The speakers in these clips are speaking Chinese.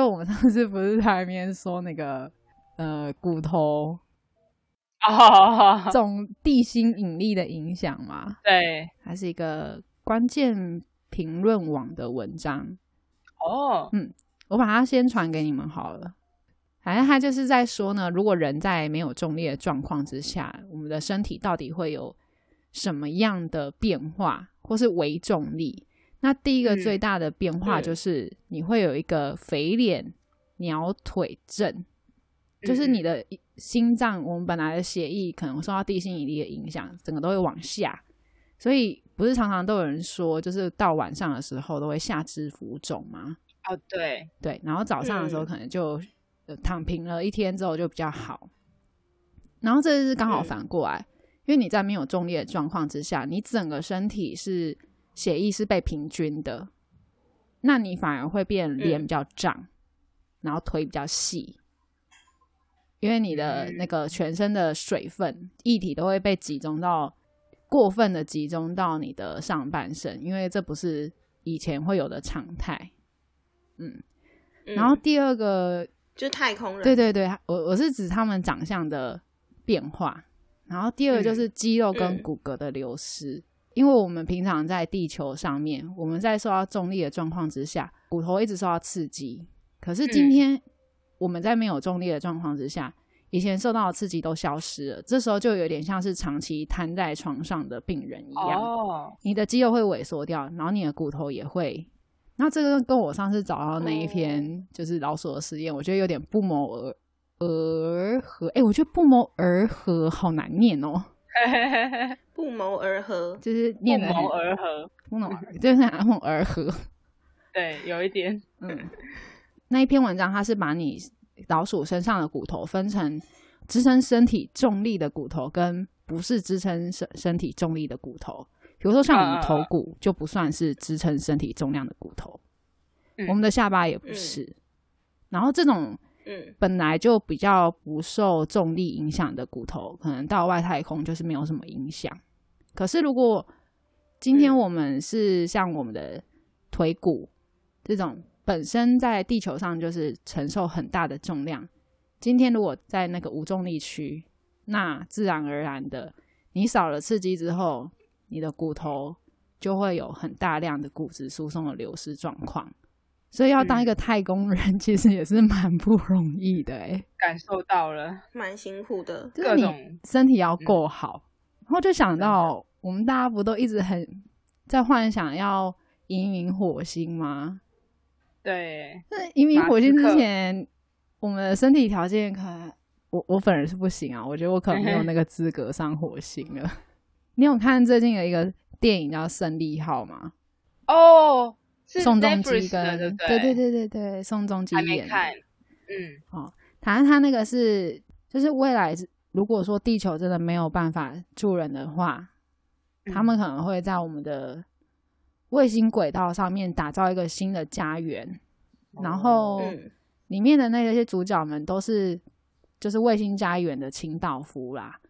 就我们上次不是在那边说那个呃骨头哦，这种地心引力的影响嘛，对，它是一个关键评论网的文章。哦，嗯我把它先传给你们好了。反正他就是在说呢，如果人在没有重力的状况之下，我们的身体到底会有什么样的变化，或是微重力？那第一个嗯最大的变化嗯。就是你会有一个肥脸鸟腿症，就是嗯你的心脏，我们本来的血液可能受到地心引力的影响，整个都会往下，所以不是常常都有人说，就是到晚上的时候都会下肢浮肿吗？哦，对，对，然后早上的时候嗯。可能就、呃躺平了一天之后就比较好，然后这是刚好嗯。反过来，因为你在没有重力的状况之下，你整个身体是血液是被平均的，那你反而会变脸嗯比较胀，然后腿比较细，因为你的嗯。那个全身的水分液体都会被集中到过分的集中到你的上半身，因为这不是以前会有的常态。嗯，然后嗯第二个，就是太空人，对对对，我我是指他们长相的变化。然后第二个就是肌肉跟嗯。骨骼的流失，因为我们平常在地球上面，我们在受到重力的状况之下，骨头一直受到刺激。可是今嗯天我们在没有重力的状况之下，以前受到的刺激都消失了，这时候就有点像是长期瘫在床上的病人一样。哦，你的肌肉会萎缩掉，然后你的骨头也会。那这个跟我上次找到那一篇就是老鼠的实验，我觉得有点不谋而而合。哎、我觉得不谋而合好难念哦，不谋而合。就是不念的谋而合，不谋而就是不谋而合。对，有一点，嗯，那一篇文章它是把你老鼠身上的骨头分成支撑身体重力的骨头跟不是支撑身身体重力的骨头。比如说像我们头骨就不算是支撑身体重量的骨头，嗯我们的下巴也不是。然后这种嗯本来就比较不受重力影响的骨头，可能到外太空就是没有什么影响。可是如果今天嗯我们是像我们的腿骨这种本身在地球上就是承受很大的重量，今天如果在那个无重力区，那自然而然的，你少了刺激之后，你的骨头就会有很大量的骨质疏松的流失状况。所以要当一个太空人，其实也是蛮不容易的哎、感受到了蛮辛苦的。就是你各种身体要够好。然后就想到，我们大家不都一直很在幻想要移民火星吗？对，那移民火星之前，我们的身体条件可能，我我本人是不行啊，我觉得我可能没有 那个资格上火星了。你有看最近有一个电影叫《胜利号》吗？哦，是宋仲基跟对不对？对对对对，宋仲基演嗯。反正他那个是，就是未来是如果说地球真的没有办法住人的话，他们可能会在我们的卫星轨道上面打造一个新的家园，然后嗯。里面的那些主角们都是就是卫星家园的清道夫啦，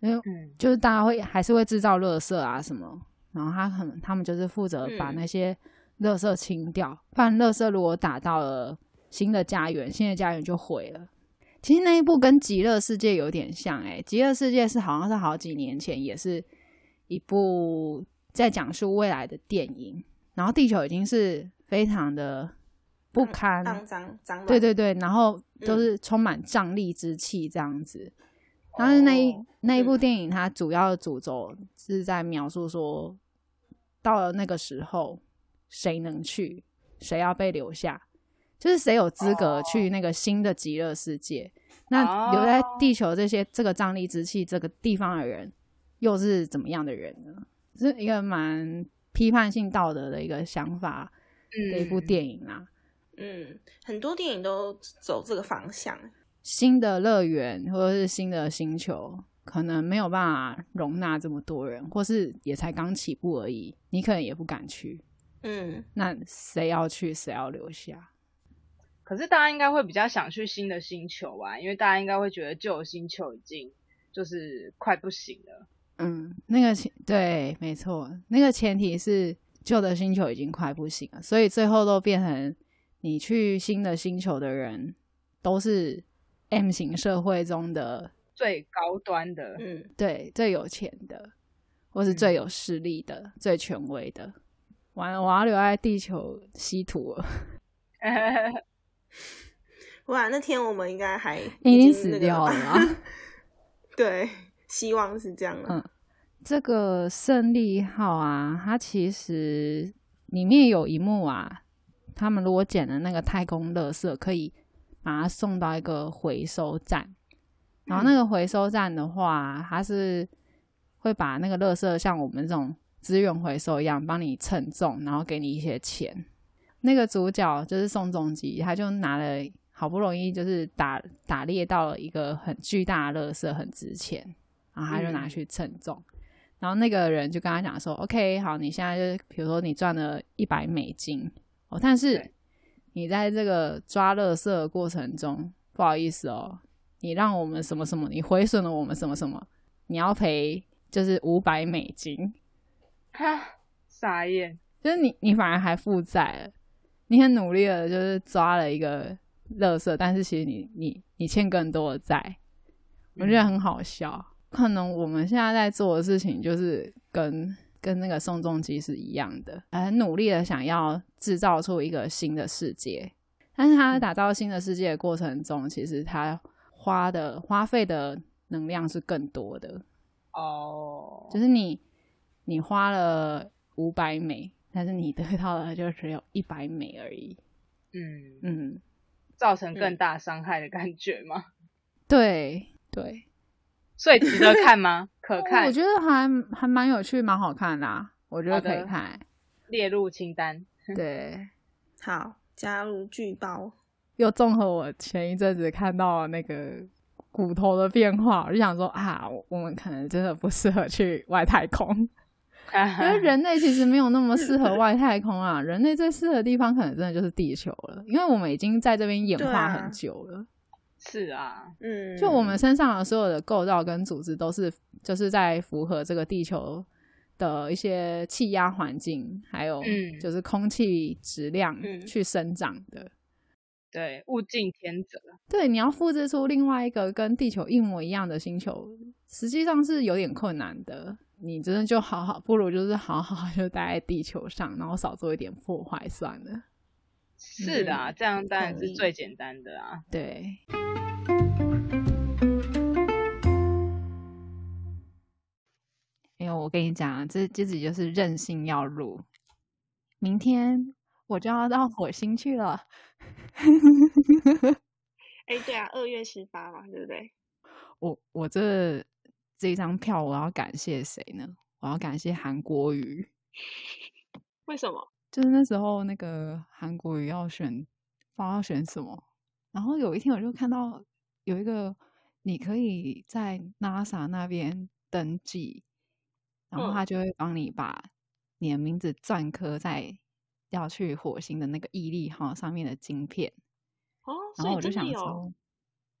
因为嗯。就是大家会还是会制造垃圾啊什么，然后他可能他们就是负责把嗯。那些垃圾清掉，不然垃圾如果打到了新的家园，新的家园就毁了。其实那一部跟《极乐世界》有点像、欸，诶，《极乐世界》是好像是好几年前，也是一部在讲述未来的电影，然后地球已经是非常的不堪，肮脏脏。对对对，然后都嗯是充满瘴疠之气这样子。但是那一、哦那一部嗯电影，它主要的主轴是在描述说，到了那个时候，谁能去，谁要被留下，就是谁有资格去那个新的极乐世界。那留在地球这些这个瘴气之气这个地方的人，又是怎么样的人呢？是一个蛮批判性道德的一个想法的一部嗯电影啊。嗯，很多电影都走这个方向。新的乐园或者是新的星球，可能没有办法容纳这么多人，或是也才刚起步而已，你可能也不敢去。嗯，那谁要去，谁要留下？可是大家应该会比较想去新的星球吧，因为大家应该会觉得旧的星球已经就是快不行了。嗯，那个前对，没错，那个前提是旧的星球已经快不行了，所以最后都变成你去新的星球的人都是 M 型社会中的最高端的，嗯，对最有钱的，或是最有势力的、最权威的。完了，我要留在地球稀土了，哇，那天我们应该还已经死掉了吗？对，希望是这样的。嗯这个胜利号啊，它其实里面有一幕啊，他们如果捡了那个太空垃圾，可以把它送到一个回收站。然后那个回收站的话，它是会把那个垃圾像我们这种资源回收一样，帮你称重，然后给你一些钱。那个主角就是宋仲基，他就拿了好不容易就是打打猎到了一个很巨大的垃圾，很值钱，然后他就拿嗯。去称重。然后那个人就跟他讲说：“OK，好，你现在就是比如说你赚了一百美金哦，但是你在这个抓垃圾的过程中，不好意思哦，你让我们什么什么，你毁损了我们什么什么，你要赔就是五百美金，哈，傻眼，就是你你反而还负债了，你很努力的就是抓了一个乐色，但是其实你你你欠更多的债，我觉得很好笑。可能我们现在在做的事情就是跟跟那个宋仲基是一样的，很努力的想要制造出一个新的世界，但是他打造新的世界的过程中，其实他花的花费的能量是更多的。哦，就是你你花了五百美，但是你得到的就只有一百美而已。嗯，嗯，造成更大伤害的感觉吗？对对，所以值得看吗？可看我，觉得还还蛮有趣，蛮好看的、啊，我觉得可以看。列入清单。对，好，加入剧包。又综合我前一阵子看到那个骨头的变化，我就想说啊，我我们可能真的不适合去外太空。因为人类其实没有那么适合外太空啊，人类最适合的地方可能真的就是地球了，因为我们已经在这边演化很久了。是啊，嗯，就我们身上的所有的构造跟组织都是就是在符合这个地球的一些气压环境，还有嗯就是空气质量嗯去生长的。对，物竞天择。对，你要复制出另外一个跟地球一模一样的星球，实际上是有点困难的。你真的就好好，不如就是好好就待在地球上，然后少做一点破坏算了。是的啊，这样当然是最简单的啊。对，哎呦，我跟你讲啊，这这集就是任性要入，明天我就要到火星去了。哎，对啊，二月十八嘛，对不对？我我这这张票我要感谢谁呢？我要感谢韩国瑜，为什么？就是那时候那个韩国瑜要选，不知道要选什么，然后有一天我就看到有一个你可以在 NASA 那边登记，然后嗯他就会帮你把你的名字篆刻在要去火星的那个毅力号上面的晶片。哦，然后我就想说，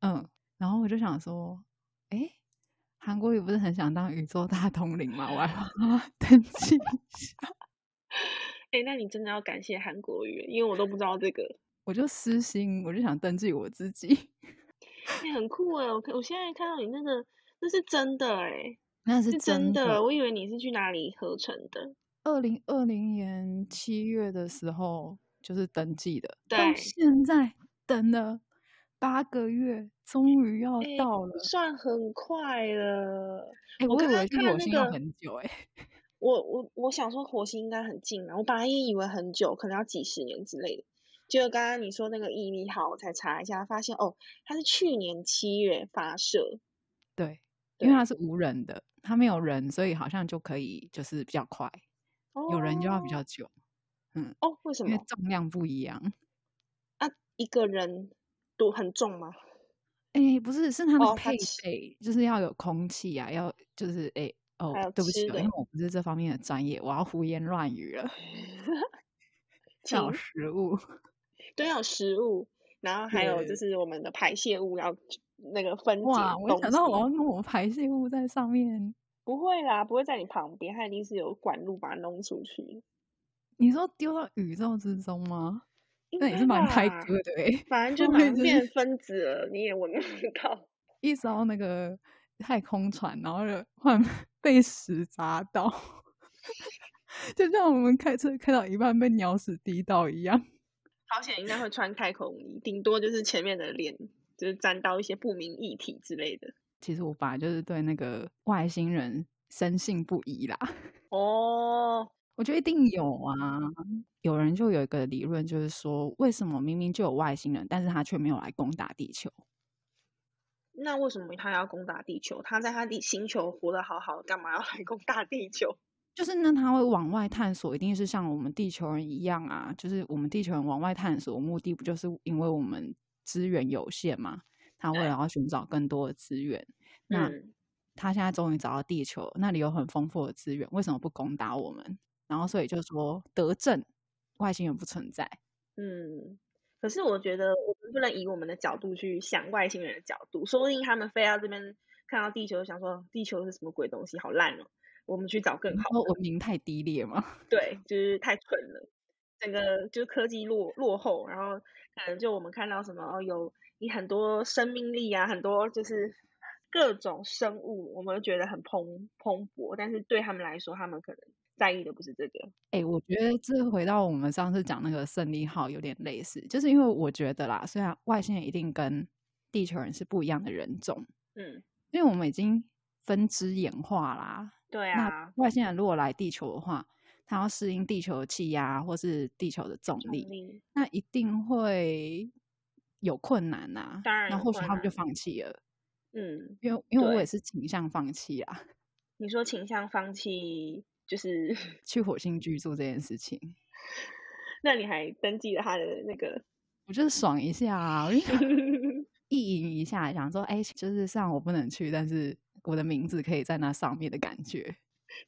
嗯，然后我就想说，诶，韩国瑜不是很想当宇宙大统领吗？我还帮他登记一下，哎，那你真的要感谢韩国瑜，因为我都不知道这个。我就私心，我就想登记我自己。哎，很酷哎！我看我现在看到你那个，那是真的哎，那是是真的。我以为你是去哪里合成的。二零二零年七月的时候就是登记的，到对现在等了八个月，终于要哎到了。算很快了。哎、我以我刚刚为去看那火星要个很久、哎，我我我想说火星应该很近啊，我本来也以为很久，可能要几十年之类的。结果刚刚你说那个毅力号，我才查一下，发现哦，它是去年七月发射。对，因为它是无人的，它没有人，所以好像就可以就是比较快。有人就要比哦较久，嗯哦，为什因为么重量不一样。啊？一个人多很重吗？哎、不是，是它的配备，就是要有空气啊，要就是哎、哦对不起哦，因为我不是这方面的专业，我要胡言乱语了。要有食物，对要有食物，然后还有就是我们的排泄物要那个分解哇！我想到我要西弄我排泄物在上面。不会啦，不会在你旁边，它一定是有管路把它弄出去。你说丢到宇宙之中吗？那也是蛮开歌的哎、反正就会不会就是变分子了，你也闻不 到。一艘那个太空船，然后就忽然 被屎砸到，就像我们开车开到一半被鸟屎滴到一样。好险应该会穿太空衣，顶多就是前面的脸就是沾到一些不明液体之类的。其实我本来就是对那个外星人深信不疑啦，哦，我觉得一定有啊。有人就有一个理论，就是说为什么明明就有外星人，但是他却没有来攻打地球？那为什么他要攻打地球？他在他的星球活得好好，干嘛要来攻打地球？就是那他会往外探索，一定是像我们地球人一样啊。就是我们地球人往外探索，目的不就是因为我们资源有限嘛？他为了要寻找更多的资源，那嗯他现在终于找到地球，那里有很丰富的资源，为什么不攻打我们？然后所以就说得证，外星人不存在。嗯，可是我觉得我们不能以我们的角度去想外星人的角度，说不定他们飞到这边看到地球，想说地球是什么鬼东西，好烂哦，我们去找更好说的。文明太低劣吗？对，就是太蠢了，整个就是科技落落后，然后可能就我们看到什么哦，有你很多生命力啊，很多就是各种生物，我们觉得很蓬蓬勃，但是对他们来说，他们可能在意的不是这个。哎、我觉得这回到我们上次讲那个胜利号有点类似，就是因为我觉得啦，虽然外星人一定跟地球人是不一样的人种，嗯，因为我们已经分支演化啦。对那啊，外星人如果来地球的话，他要适应地球的气压或是地球的重力，力那一定会有困难呐、当然那或许他们就放弃了，嗯，因为因为我也是倾向放弃啊，你说倾向放弃，就是 去火星居住这件事情，那你还登记了他的那个，我就是爽一下 意淫一下，想说，哎、就是虽然我不能去，但是我的名字可以在那上面的感觉。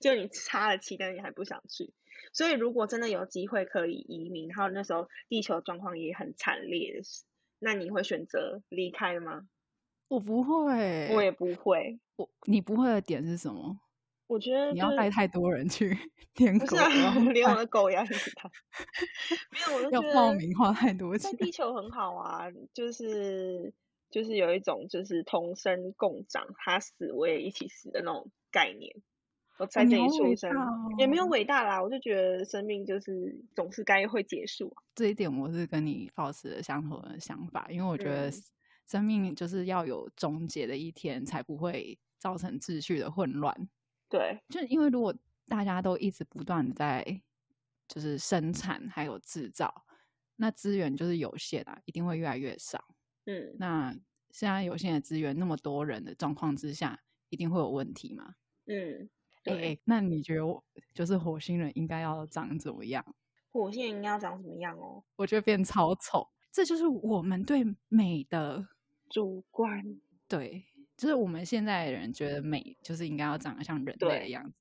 就你插了旗，但是你还不想去。所以如果真的有机会可以移民，然后那时候地球状况也很惨烈，那你会选择离开吗？我不会，我也不会。我你不会的点是什么？我觉得你要就是带太多人去 舔狗，连我的狗也要一起带。没有，我就要觉得报名花太多钱。地球很好啊，就是就是有一种就是同生共长，他死我也一起死的那种概念。我在这里出生，大也没有哦伟大啦，我就觉得生命就是总是该会结束啊。这一点我是跟你保持了相同的想法，因为我觉得嗯生命就是要有终结的一天，才不会造成秩序的混乱。对，就是因为如果大家都一直不断的在就是生产还有制造，那资源就是有限啊，一定会越来越少。嗯，那现在有限的资源那么多人的状况之下，一定会有问题嘛？嗯，哎、对，欸那你觉得我就是火星人应该要长怎么样？火星人应该要长什么样哦？我觉得变超丑，这就是我们对美的主观，对，就是我们现在的人觉得美就是应该要长得像人类的对样子，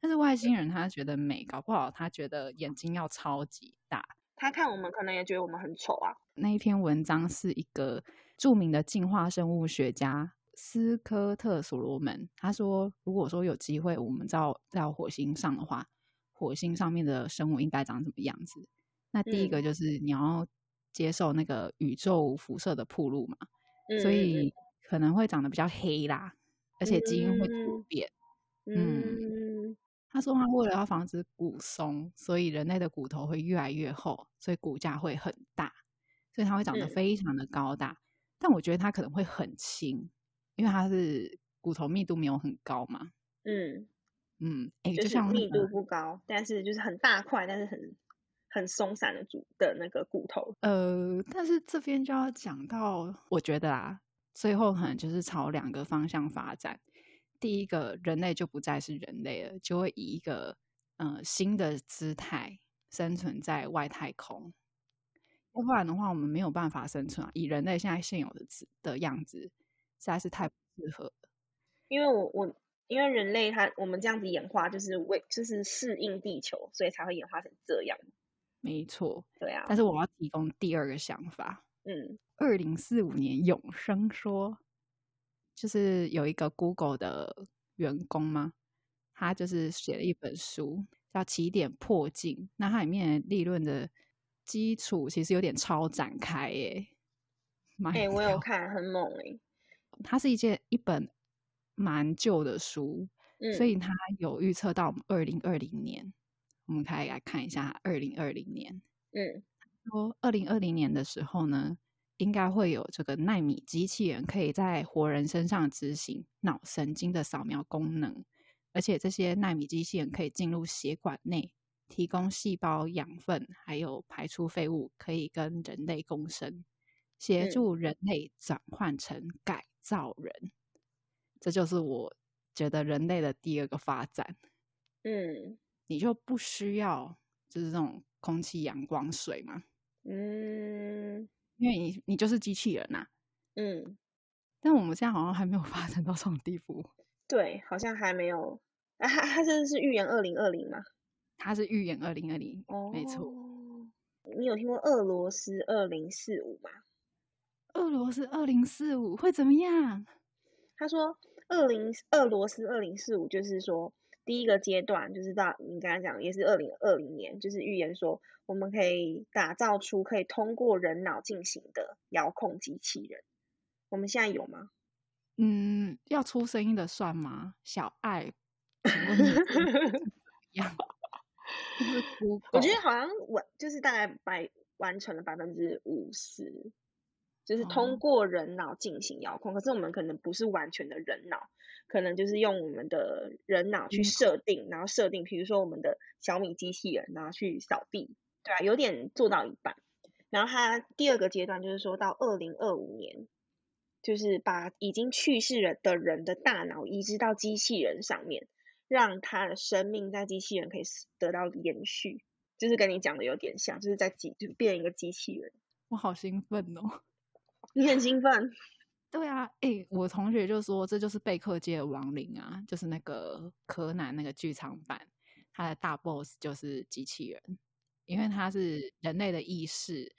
但是外星人他觉得美，搞不好他觉得眼睛要超级大。他看我们可能也觉得我们很丑啊。那一篇文章是一个著名的进化生物学家斯科特·所罗门，他说，如果说有机会我们到到火星上的话，火星上面的生物应该长什么样子？那第一个嗯就是你要接受那个宇宙辐射的铺路嘛，嗯所以可能会长得比较黑啦，而且基因会突嗯变。嗯他说他为了要防止骨松，所以人类的骨头会越来越厚，所以骨架会很大，所以它会长得嗯非常的高大。但我觉得它可能会很轻，因为它是骨头密度没有很高嘛。嗯，嗯，哎、就就像那密度不高，但是就是很大块，但是很很松散的骨的那个骨头。呃，但是这边就要讲到，我觉得啊，最后可能就是朝两个方向发展。第一个，人类就不再是人类了，就会以一个呃新的姿态生存在外太空。要不然的话，我们没有办法生存啊！以人类现在现有的姿的样子，实在是太不适合了。因为我我因为人类它我们这样子演化，就是为就是适应地球，所以才会演化成这样。没错，对啊但，是我要提供第二个想法。嗯二零四五年永生说，就是有一个 Google 的员工吗？他就是写了一本书叫《起点破镜》，那它里面立论的基础其实有点超展开耶。哎，我有看，很猛哎。它是一件一本蛮旧的书，所以它有预测到二零二零年。我们可以来看一下二零二零年。嗯，说二零二零年的时候呢，应该会有这个纳米机器人可以在活人身上执行脑神经的扫描功能，而且这些纳米机器人可以进入血管内，提供细胞养分，还有排出废物，可以跟人类共生。协助人类转换成改造人，这就是我觉得人类的第二个发展。嗯，你就不需要就是这种空气、阳光、水嘛？嗯，因为你你就是机器人呐。嗯，但我们现在好像还没有发展到这种地步。对，好像还没有。啊，他他这是预言二零二零吗？他是预言二零二零，没错。你有听过俄罗斯二零四五吗？俄罗斯二零四五会怎么样？他说，二零俄罗斯二零四五就是说，第一个阶段就是到你刚才讲，也是二零二零年，就是预言说，我们可以打造出可以通过人脑进行的遥控机器人。我们现在有吗？嗯，要出声音的算吗？小爱。我觉得好像完，就是大概百完成了百分之五十。就是通过人脑进行遥控，可是我们可能不是完全的人脑，可能就是用我们的人脑去设定，然后设定，比如说我们的小米机器人，然后去扫地，对啊，有点做到一半。然后它第二个阶段就是说到二零二五年，就是把已经去世了的人的大脑移植到机器人上面，让他的生命在机器人可以得到延续，就是跟你讲的有点像，就是在机就变一个机器人。我好兴奋哦！你很兴奋，对啊，哎，我同学就说这就是贝克街的亡灵啊，就是那个柯南那个剧场版，他的大 boss 就是机器人，因为他是人类的意识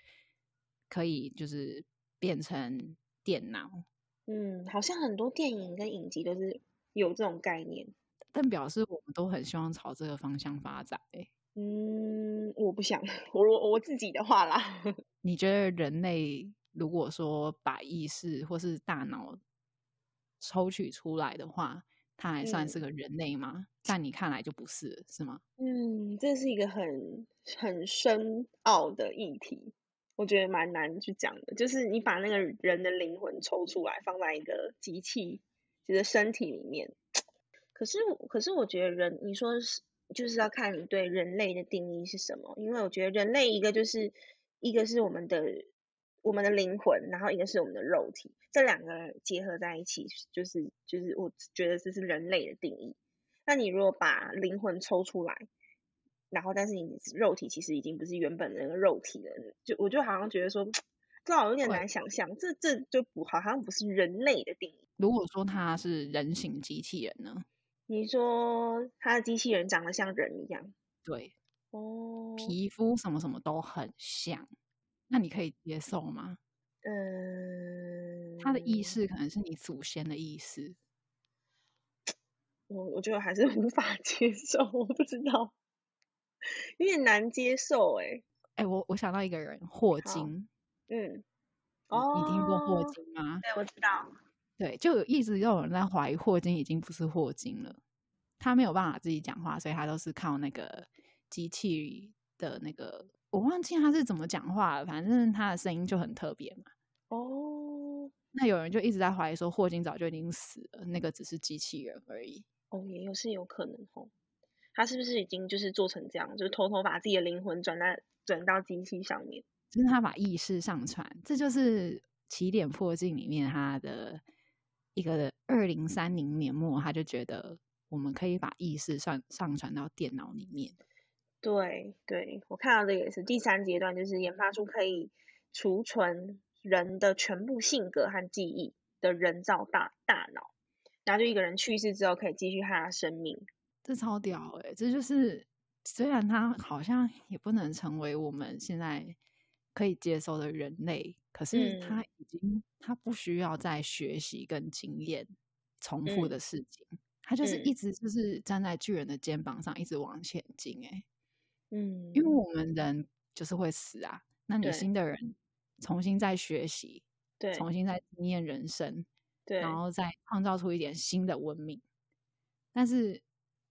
可以就是变成电脑。嗯，好像很多电影跟影集都是有这种概念，但表示我们都很希望朝这个方向发展。哎，嗯，我不想，我我自己的话啦，你觉得人类？如果说把意识或是大脑抽取出来的话，他还算是个人类吗？在你看来就不是，是吗？嗯，这是一个很很深奥的议题，我觉得蛮难去讲的。就是你把那个人的灵魂抽出来，放在一个机器就是身体里面，可是可是我觉得人，你说是就是要看你对人类的定义是什么，因为我觉得人类一个就是一个是我们的。我们的灵魂，然后一个是我们的肉体，这两个结合在一起，就是就是我觉得这是人类的定义。那你如果把灵魂抽出来，然后但是你肉体其实已经不是原本的那个肉体了，就我就好像觉得说，这好有点难想象，这这就不好像不是人类的定义。如果说它是人形机器人呢？你说它的机器人长得像人一样？对，哦，皮肤什么什么都很像。那你可以接受吗？嗯，他的意识可能是你祖先的意识，我我觉得还是无法 接受，我不知道，有点难接受哎。哎，我我想到一个人，霍金。嗯，哦，你听过霍金吗？对，我知道。对，就有一直有人在怀疑霍金已经不是霍金了，他没有办法自己讲话，所以他都是靠那个机器的那个。我忘记他是怎么讲话了，反正他的声音就很特别嘛。哦，那有人就一直在怀疑说霍金早就已经死了，那个只是机器人而已。哦，也有是有可能哦。他是不是已经就是做成这样，就是偷偷把自己的灵魂转到转到机器上面？就是他把意识上传，这就是起点破镜里面他的一个二零三零年末，他就觉得我们可以把意识上上传到电脑里面。对对，我看到这个也是第三阶段，就是研发出可以储存人的全部性格和记忆的人造大大脑，然后就一个人去世之后可以继续他的生命，这超屌哎！这就是虽然他好像也不能成为我们现在可以接受的人类，可是他已经他不需要再学习跟经验重复的事情，他就是一直就是站在巨人的肩膀上一直往前进哎。嗯，因为我们人就是会死啊。那你对新的人重新再学习，对重新再经验人生，对然后再创造出一点新的文明，但是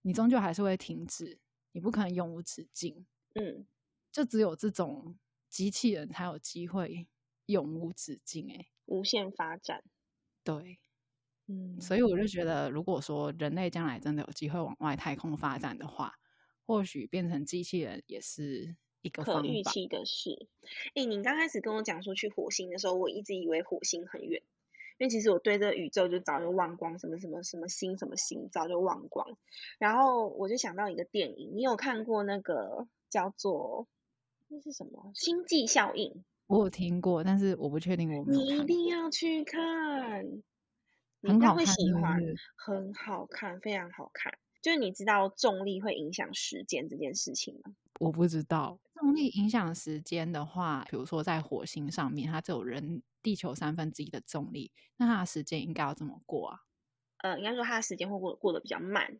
你终究还是会停止，你不可能永无止境。嗯，就只有这种机器人才有机会永无止境、欸。无限发展。对，嗯，所以我就觉得，如果说人类将来真的有机会往外太空发展的话，或许变成机器人也是一个可。预期的事。哎，你刚开始跟我讲说去火星的时候，我一直以为火星很远，因为其实我对这个宇宙就早就忘光，什么什么什么星什么星早就忘光。然后我就想到一个电影，你有看过那个叫做那是什么《星际效应》？我有听过，但是我不确定我有你一。定要去看，你很应该会喜欢，很好看，非常好看。就是你知道重力会影响时间这件事情吗？我不知道重力影响时间的话，比如说在火星上面，它只有人地球三分之一的重力，那它的时间应该要怎么过啊？呃，应该说它的时间会过过得比较慢，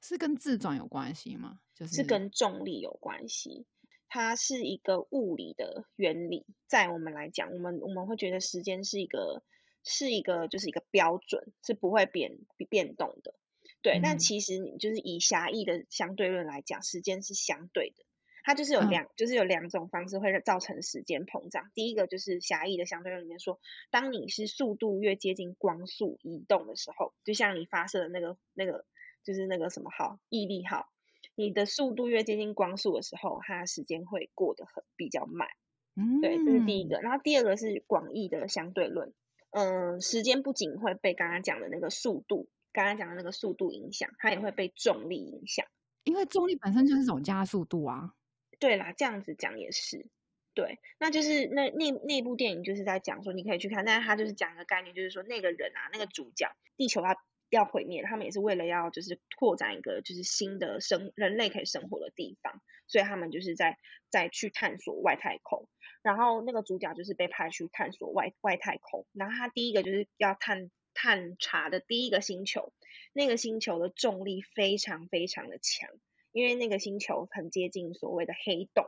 是跟自转有关系吗？就是是跟重力有关系。它是一个物理的原理，在我们来讲，我们我们会觉得时间是一个是一个就是一个标准，是不会变变动的。对，但嗯其实你就是以狭义的相对论来讲，时间是相对的。它就是有嗯两，就是有两种方式会造成时间膨胀。第一个就是狭义的相对论里面说，当你是速度越接近光速移动的时候，就像你发射的那个那个就是那个什么号毅力号，你的速度越接近光速的时候，它的时间会过得很比较慢。嗯，对，这是第一个。然后第二个是广义的相对论。嗯，时间不仅会被刚刚讲的那个速度，刚刚讲的那个速度影响，它也会被重力影响。因为重力本身就是一种加速度啊。对啦，这样子讲也是。对，那就是那那那部电影就是在讲说，你可以去看，但是他就是讲一个概念，就是说那个人啊，那个主角，地球要要毁灭，他们也是为了要就是扩展一个就是新的生人类可以生活的地方，所以他们就是在在去探索外太空。然后那个主角就是被派去探索外外太空，然后他第一个就是要探探查的第一个星球，那个星球的重力非常非常的强，因为那个星球很接近所谓的黑洞，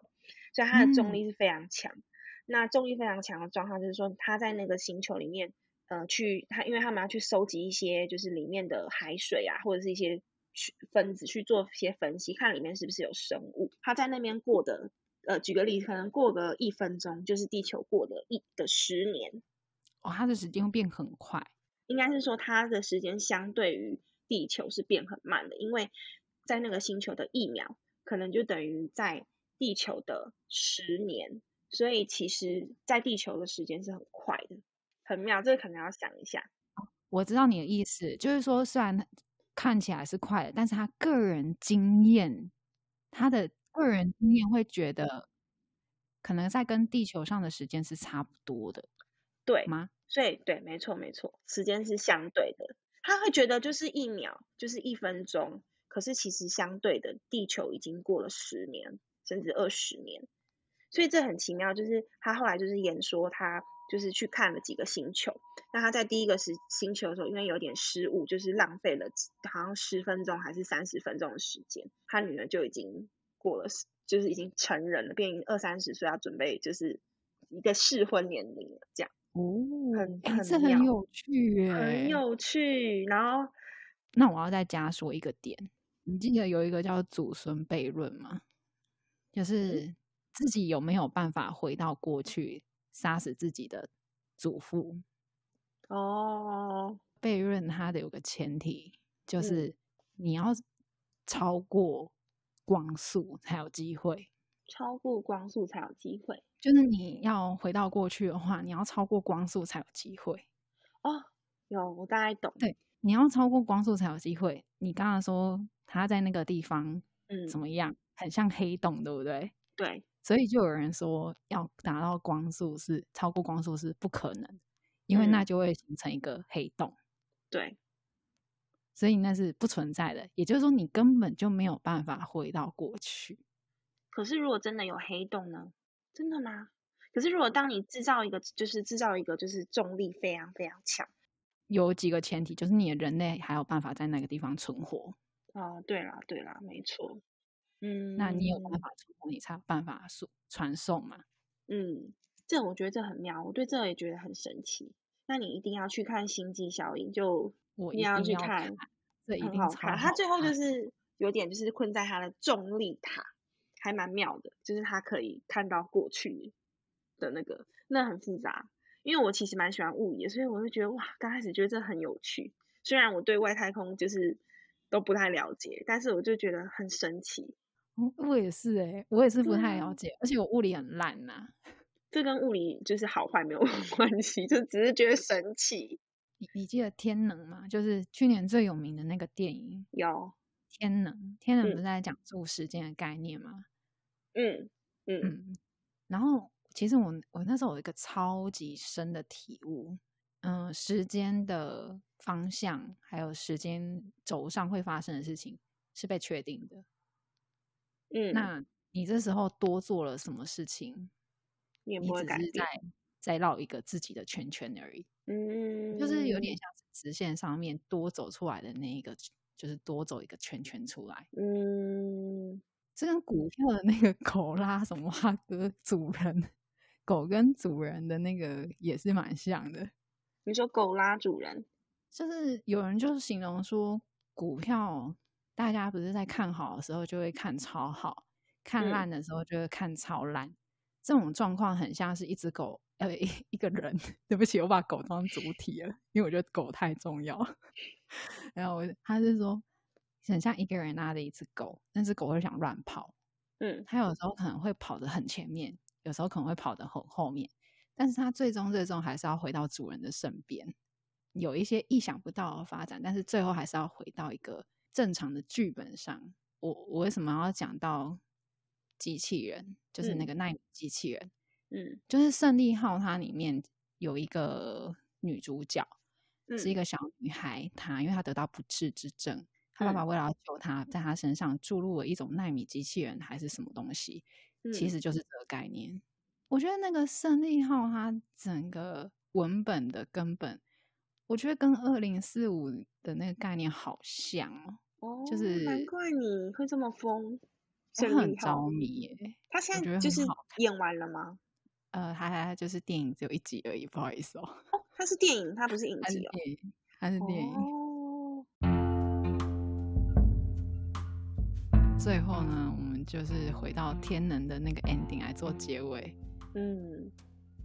所以它的重力是非常强。那重力非常强的状况就是说，他在那个星球里面，呃，去他因为他们要去收集一些就是里面的海水啊，或者是一些去分子去做一些分析，看里面是不是有生物。他在那边过的，呃，举个例子，可能过个一分钟，就是地球过的一的十年。哦，它的时间会变很快。应该是说它的时间相对于地球是变很慢的，因为在那个星球的一秒可能就等于在地球的十年，所以其实在地球的时间是很快的，很妙。这个可能要想一下。我知道你的意思，就是说虽然看起来是快的，但是他个人经验，他的个人经验会觉得，可能在跟地球上的时间是差不多的对，吗？所以对，没错没错，时间是相对的。他会觉得就是一秒，就是一分钟，可是其实相对的，地球已经过了十年，甚至二十年。所以这很奇妙，就是他后来就是演说，他就是去看了几个星球。那他在第一个时星球的时候，因为有点失误，就是浪费了好像十分钟还是三十分钟的时间，他女儿就已经过了，就是已经成人了，变二三十岁，要准备就是一个适婚年龄了，这样。哦很很妙这很有趣耶，很有趣。然后那我要再加说一个点，你记得有一个叫祖孙悖论吗？就是自己有没有办法回到过去杀死自己的祖父？哦，悖论它的有个前提，就嗯是你要超过光速才有机会。超过光速才有机会就是你要回到过去的话，你要超过光速才有机会。哦。有，我大概懂。对你要超过光速才有机会。你刚刚说他在那个地方嗯，怎么样，很像黑洞，对不对？对，所以就有人说要达到光速是超过光速是不可能，因为那嗯就会形成一个黑洞，对，所以那是不存在的。也就是说，你根本就没有办法回到过去。可是如果真的有黑洞呢？真的吗？可是如果当你制造一个，就是制造一个，就是重力非常非常强。有几个前提，就是你的人类还有办法在那个地方存活。哦，对啦，对啦，没错。嗯，那你有办法存活，你才有办法送传送嘛。嗯，这我觉得这很妙，我对这也觉得很神奇。那你一定要去看《星际效应》，就我一定要去看，这一定好看。它最后就是有点就是困在它的重力塔，还蛮妙的，就是他可以看到过去的那个，那很复杂。因为我其实蛮喜欢物理的，所以我就觉得哇，刚开始觉得这很有趣。虽然我对外太空就是都不太了解，但是我就觉得很神奇。嗯我也是哎、我也是不太了解，而且我物理很烂呐、这跟物理就是好坏没有 关系，就只是觉得神奇。你你记得《天能》吗？就是去年最有名的那个电影有，《天能》。《天能》嗯不是在讲述时间的概念吗？嗯嗯嗯嗯，然后其实我我那时候有一个超级深的体悟，嗯、时间的方向还有时间轴上会发生的事情是被确定的。嗯，那你这时候多做了什么事情，你也不会改变。只是在在绕一个自己的圈圈而已，嗯，就是有点像是直线上面多走出来的那一个，就是多走一个圈圈出来。嗯这跟股票的那个 狗拉什么蛙哥主人，狗跟主人的那个也是蛮像的。你说狗拉主人，就是有人就是形容说，股票大家不是在看好的时候就会看超好，看嗯烂的时候就会看超烂。这种状况很像是一只狗，呃，一一个人。对不起，我把狗当主体了，因为我觉得狗太重要。然后我他是说，很像一个人拉着一只狗，那只狗会想乱跑，嗯它有时候可能会跑得很前面，有时候可能会跑得很后面，但是它最终最终还是要回到主人的身边。有一些意想不到的发展，但是最后还是要回到一个正常的剧本上。我我为什么要讲到机器人？就是那嗯个奈米机器人，嗯就是胜利号，它里面有一个女主角，是一嗯个小女孩，她因为她得到不治之症，她爸爸嗯为了要救他，在他身上注入了一种纳米机器人还是什么东西，其嗯实就是这个概念。我觉得那个胜利号它整个文本的根本，我觉得跟二零四五的那个概念好像哦，哦，就是难怪你会这么疯。我很着，迷耶。他现在就是演完了吗？呃，还还就是电影只有一集而已，不好意思哦，哦，它是电影，它不是影集哦。电影，它是电影。最后呢，我们就是回到天能的那个 ending 来做结尾，嗯，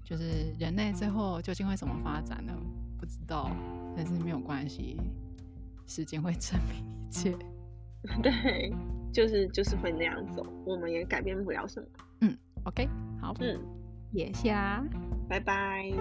就是人类最后究竟会怎么发展呢？不知道，但是没有关系，时间会证明一切。对，就是就是会那样走，我们也改变不了什么。嗯 OK，好，嗯，野下。拜拜。